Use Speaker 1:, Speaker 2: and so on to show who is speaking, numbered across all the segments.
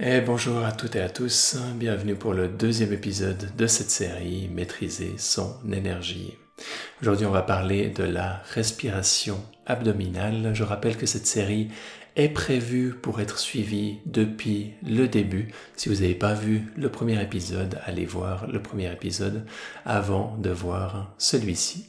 Speaker 1: Et bonjour à toutes et à tous, bienvenue pour le deuxième épisode de cette série Maîtriser son énergie. Aujourd'hui on va parler de la respiration abdominale. Je rappelle que cette série est prévue pour être suivie depuis le début. Si vous n'avez pas vu le premier épisode, allez voir le premier épisode avant de voir celui-ci.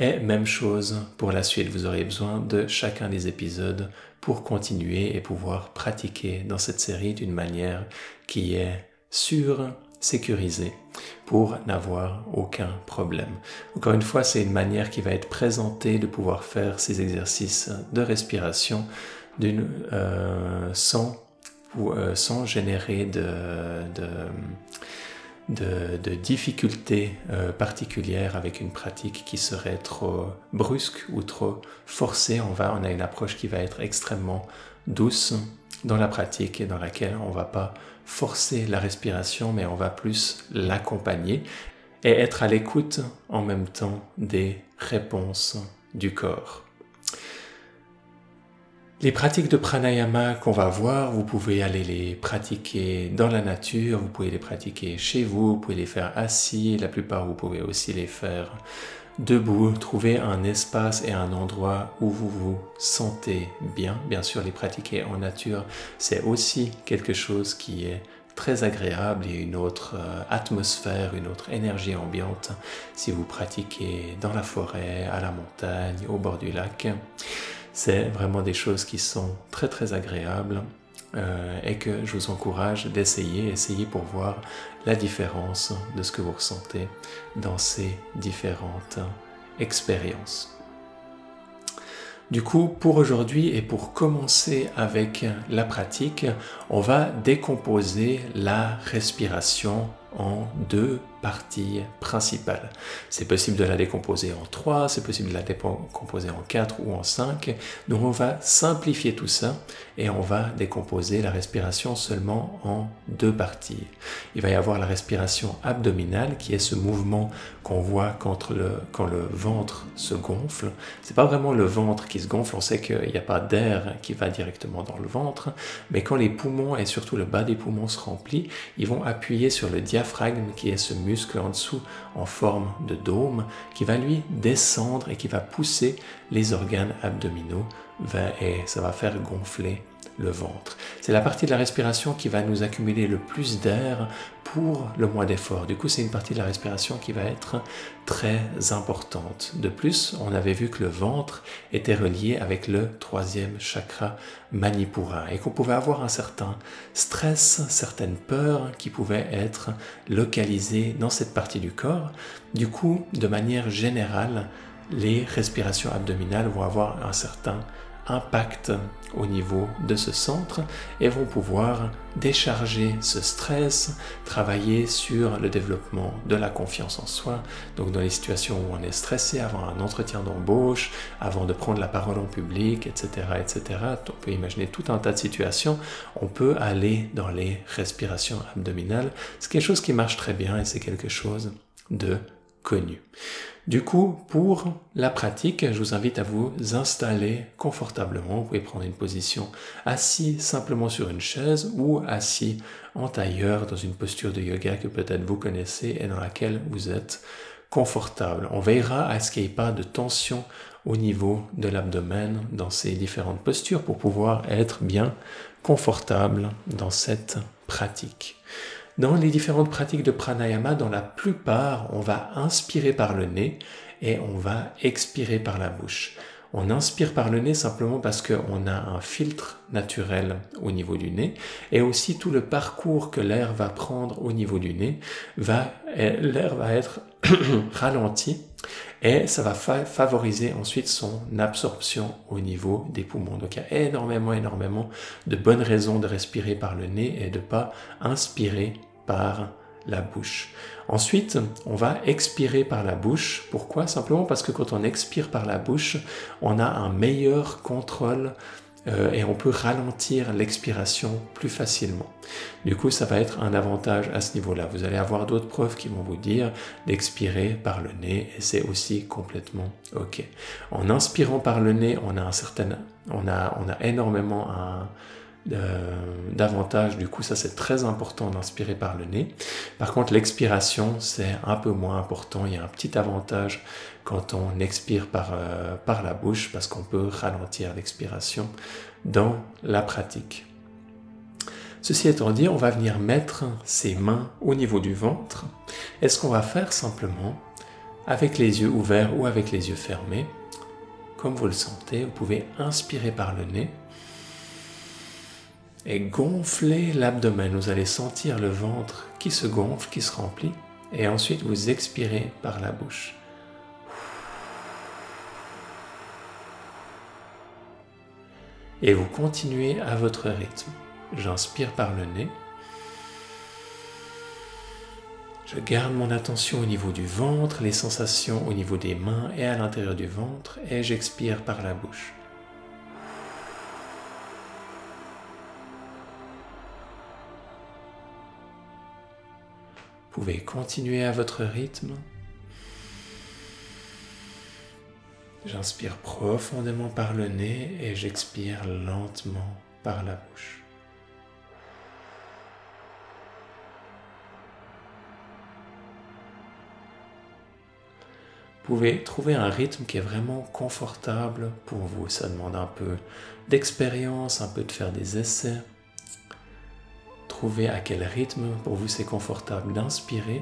Speaker 1: Et même chose pour la suite, vous aurez besoin de chacun des épisodes pour continuer et pouvoir pratiquer dans cette série d'une manière qui est sûre, sécurisée, pour n'avoir aucun problème. Encore une fois, c'est une manière qui va être présentée de pouvoir faire ces exercices de respiration euh, sans, euh, sans générer de de, difficultés euh, particulières avec une pratique qui serait trop brusque ou trop forcée. On, va, on a une approche qui va être extrêmement douce dans la pratique et dans laquelle on va pas forcer la respiration, mais on va plus l'accompagner et être à l'écoute en même temps des réponses du corps. Les pratiques de pranayama qu'on va voir, vous pouvez aller les pratiquer dans la nature, vous pouvez les pratiquer chez vous, vous pouvez les faire assis, la plupart vous pouvez aussi les faire debout, trouver un espace et un endroit où vous vous sentez bien. Bien sûr, les pratiquer en nature, c'est aussi quelque chose qui est très agréable et une autre euh, atmosphère, une autre énergie ambiante si vous pratiquez dans la forêt, à la montagne, au bord du lac. C'est vraiment des choses qui sont très très agréables euh, et que je vous encourage d'essayer, essayer pour voir la différence de ce que vous ressentez dans ces différentes expériences. Du coup, pour aujourd'hui et pour commencer avec la pratique, on va décomposer la respiration en deux partie principale. C'est possible de la décomposer en 3, c'est possible de la décomposer en 4 ou en 5. Donc on va simplifier tout ça et on va décomposer la respiration seulement en deux parties. Il va y avoir la respiration abdominale qui est ce mouvement qu'on voit quand le, quand le ventre se gonfle. C'est pas vraiment le ventre qui se gonfle, on sait qu'il n'y a pas d'air qui va directement dans le ventre, mais quand les poumons et surtout le bas des poumons se remplissent, ils vont appuyer sur le diaphragme qui est ce muscle en dessous en forme de dôme qui va lui descendre et qui va pousser les organes abdominaux. Et ça va faire gonfler le ventre. C'est la partie de la respiration qui va nous accumuler le plus d'air pour le moins d'effort. Du coup, c'est une partie de la respiration qui va être très importante. De plus, on avait vu que le ventre était relié avec le troisième chakra Manipura et qu'on pouvait avoir un certain stress, certaines peurs qui pouvaient être localisées dans cette partie du corps. Du coup, de manière générale, les respirations abdominales vont avoir un certain impact au niveau de ce centre et vont pouvoir décharger ce stress, travailler sur le développement de la confiance en soi. Donc dans les situations où on est stressé avant un entretien d'embauche, avant de prendre la parole en public, etc., etc., on peut imaginer tout un tas de situations, on peut aller dans les respirations abdominales. C'est quelque chose qui marche très bien et c'est quelque chose de connu. Du coup, pour la pratique, je vous invite à vous installer confortablement. Vous pouvez prendre une position assis simplement sur une chaise ou assis en tailleur dans une posture de yoga que peut-être vous connaissez et dans laquelle vous êtes confortable. On veillera à ce qu'il n'y ait pas de tension au niveau de l'abdomen dans ces différentes postures pour pouvoir être bien confortable dans cette pratique. Dans les différentes pratiques de pranayama, dans la plupart, on va inspirer par le nez et on va expirer par la bouche. On inspire par le nez simplement parce qu'on a un filtre naturel au niveau du nez et aussi tout le parcours que l'air va prendre au niveau du nez va, l'air va être ralenti et ça va favoriser ensuite son absorption au niveau des poumons. Donc il y a énormément, énormément de bonnes raisons de respirer par le nez et de pas inspirer par la bouche. Ensuite, on va expirer par la bouche. Pourquoi? Simplement parce que quand on expire par la bouche, on a un meilleur contrôle euh, et on peut ralentir l'expiration plus facilement. Du coup, ça va être un avantage à ce niveau-là. Vous allez avoir d'autres preuves qui vont vous dire d'expirer par le nez et c'est aussi complètement OK. En inspirant par le nez, on a un certain, on a, on a énormément un, davantage. Du coup, ça c'est très important d'inspirer par le nez. Par contre, l'expiration, c'est un peu moins important. Il y a un petit avantage quand on expire par, euh, par la bouche parce qu'on peut ralentir l'expiration dans la pratique. Ceci étant dit, on va venir mettre ses mains au niveau du ventre. Et ce qu'on va faire simplement, avec les yeux ouverts ou avec les yeux fermés, comme vous le sentez, vous pouvez inspirer par le nez et gonfler l'abdomen. Vous allez sentir le ventre qui se gonfle, qui se remplit, et ensuite vous expirez par la bouche. Et vous continuez à votre rythme. J'inspire par le nez. Je garde mon attention au niveau du ventre, les sensations au niveau des mains et à l'intérieur du ventre, et j'expire par la bouche. Vous pouvez continuer à votre rythme. J'inspire profondément par le nez et j'expire lentement par la bouche. Vous pouvez trouver un rythme qui est vraiment confortable pour vous. Ça demande un peu d'expérience, un peu de faire des essais. Trouvez à quel rythme pour vous c'est confortable d'inspirer,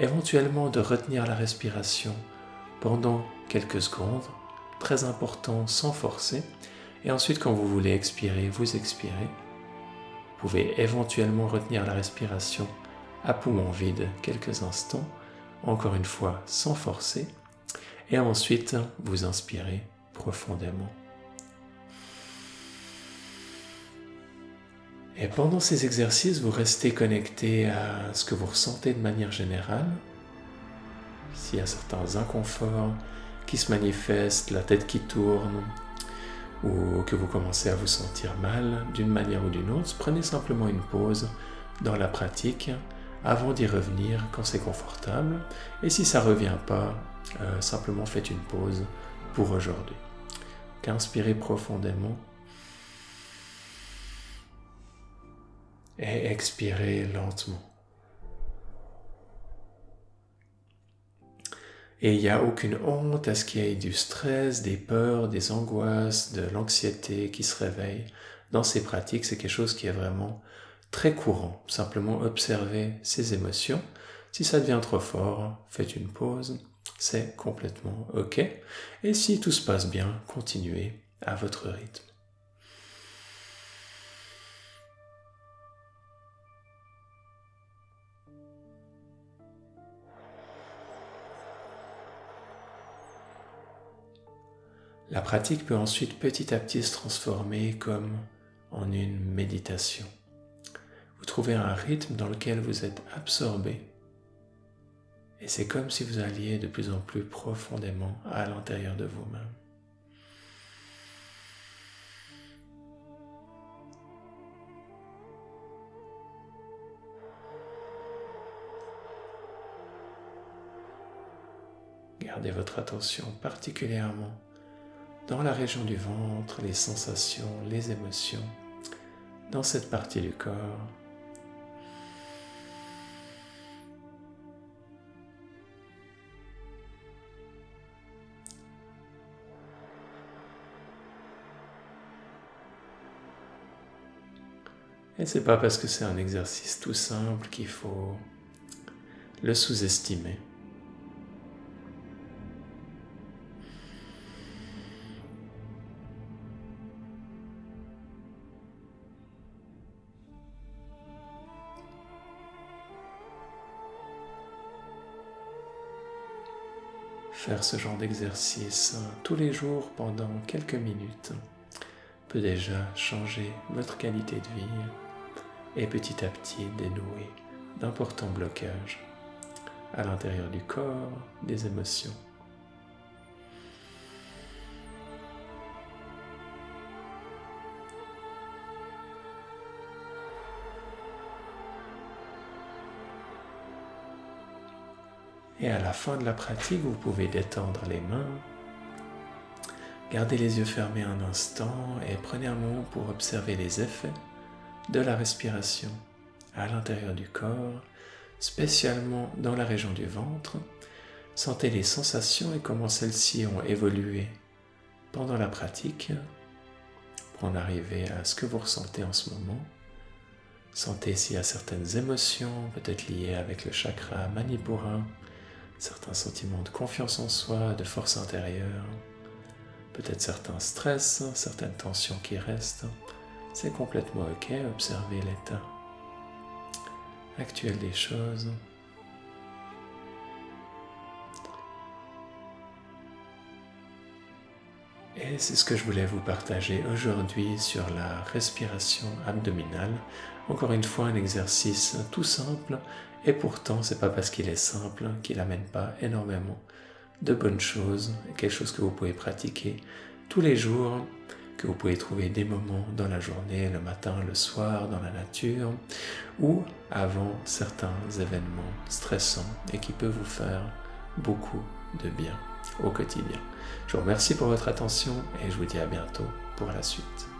Speaker 1: éventuellement de retenir la respiration pendant quelques secondes, très important sans forcer, et ensuite quand vous voulez expirer, vous expirez. Vous pouvez éventuellement retenir la respiration à poumon vide quelques instants, encore une fois sans forcer, et ensuite vous inspirez profondément. Et pendant ces exercices, vous restez connecté à ce que vous ressentez de manière générale. S'il y a certains inconforts qui se manifestent, la tête qui tourne, ou que vous commencez à vous sentir mal d'une manière ou d'une autre, prenez simplement une pause dans la pratique avant d'y revenir quand c'est confortable. Et si ça ne revient pas, euh, simplement faites une pause pour aujourd'hui. Inspirez profondément et expirez lentement. Et il n'y a aucune honte à ce qu'il y ait du stress, des peurs, des angoisses, de l'anxiété qui se réveille. Dans ces pratiques, c'est quelque chose qui est vraiment très courant. Simplement observer ces émotions. Si ça devient trop fort, faites une pause. C'est complètement OK. Et si tout se passe bien, continuez à votre rythme. La pratique peut ensuite petit à petit se transformer comme en une méditation. Vous trouvez un rythme dans lequel vous êtes absorbé et c'est comme si vous alliez de plus en plus profondément à l'intérieur de vous-même. Gardez votre attention particulièrement dans la région du ventre, les sensations, les émotions, dans cette partie du corps. Et c'est pas parce que c'est un exercice tout simple qu'il faut le sous-estimer. Faire ce genre d'exercice tous les jours pendant quelques minutes peut déjà changer votre qualité de vie et petit à petit dénouer d'importants blocages à l'intérieur du corps, des émotions. Et à la fin de la pratique, vous pouvez détendre les mains, Gardez les yeux fermés un instant et prenez un moment pour observer les effets de la respiration à l'intérieur du corps, spécialement dans la région du ventre. Sentez les sensations et comment celles-ci ont évolué pendant la pratique pour en arriver à ce que vous ressentez en ce moment. Sentez s'il y a certaines émotions, peut-être liées avec le chakra Manipura, certains sentiments de confiance en soi, de force intérieure, peut-être certains stress, certaines tensions qui restent. C'est complètement ok, observez l'état actuel des choses. Et c'est ce que je voulais vous partager aujourd'hui sur la respiration abdominale. Encore une fois, un exercice tout simple et pourtant, c'est pas parce qu'il est simple qu'il n'amène pas énormément de bonnes choses, quelque chose que vous pouvez pratiquer tous les jours, que vous pouvez trouver des moments dans la journée, le matin, le soir, dans la nature, ou avant certains événements stressants et qui peuvent vous faire beaucoup de bien au quotidien. Je vous remercie pour votre attention et je vous dis à bientôt pour la suite.